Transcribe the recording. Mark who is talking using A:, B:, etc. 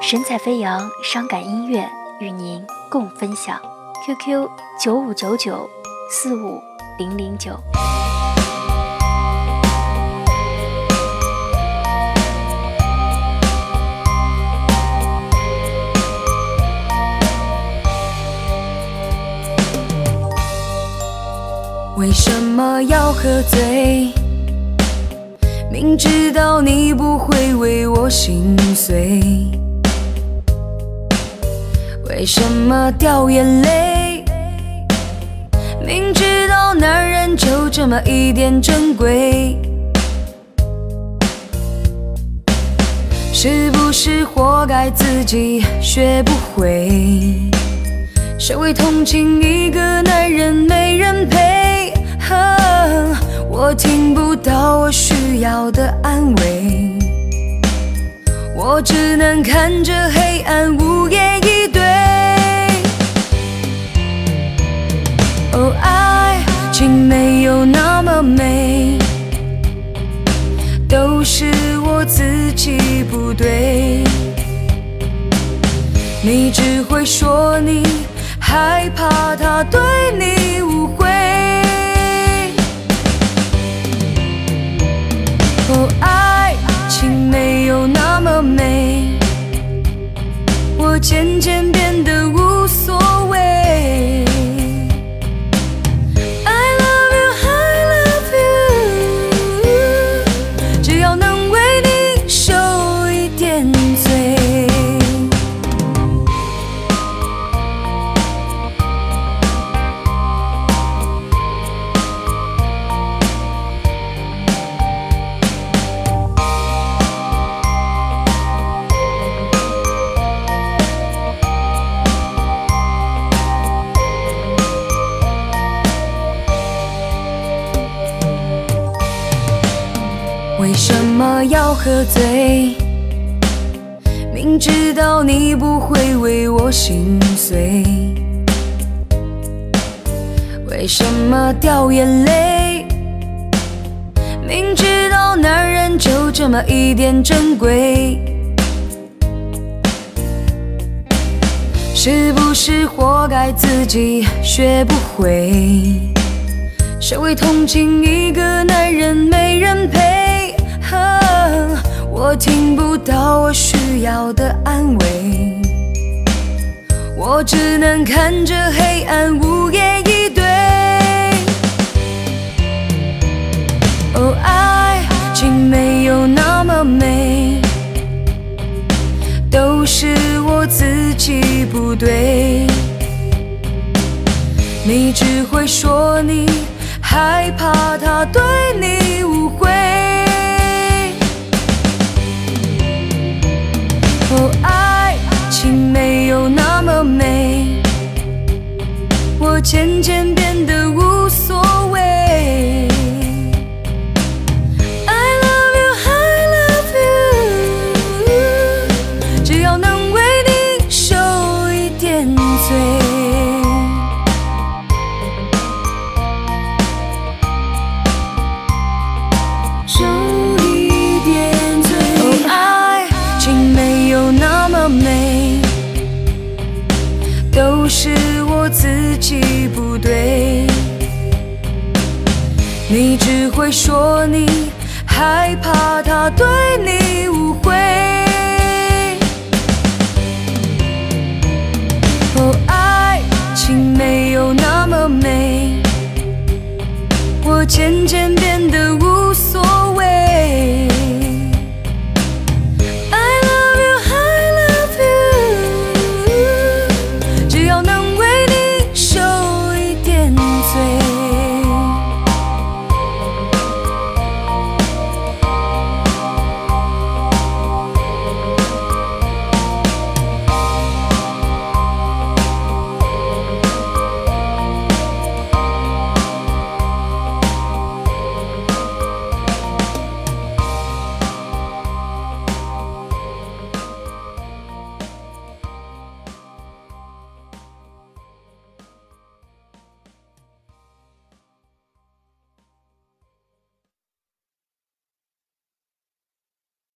A: 神采飞扬，伤感音乐与您共分享。QQ 九五九九四五零零九。
B: 为什么要喝醉？明知道你不会为我心碎，为什么掉眼泪？明知道男人就这么一点珍贵，是不是活该自己学不会？谁会？同情一个男人没人陪？我听不到我需要的安慰，我只能看着黑暗无言以对。哦，爱情没有那么美，都是我自己不对。你只会说你害怕他对你渐渐变得无为什么要喝醉？明知道你不会为我心碎，为什么掉眼泪？明知道男人就这么一点珍贵，是不是活该自己学不会？谁会同情一个男人我听不到我需要的安慰，我只能看着黑暗无言以对。哦，爱情没有那么美，都是我自己不对。你只会说你害怕他对你误会。哦，爱情没有那么美，我渐渐自己不对你只会说你害怕他对你误会哦爱情没有那么美我渐渐变得对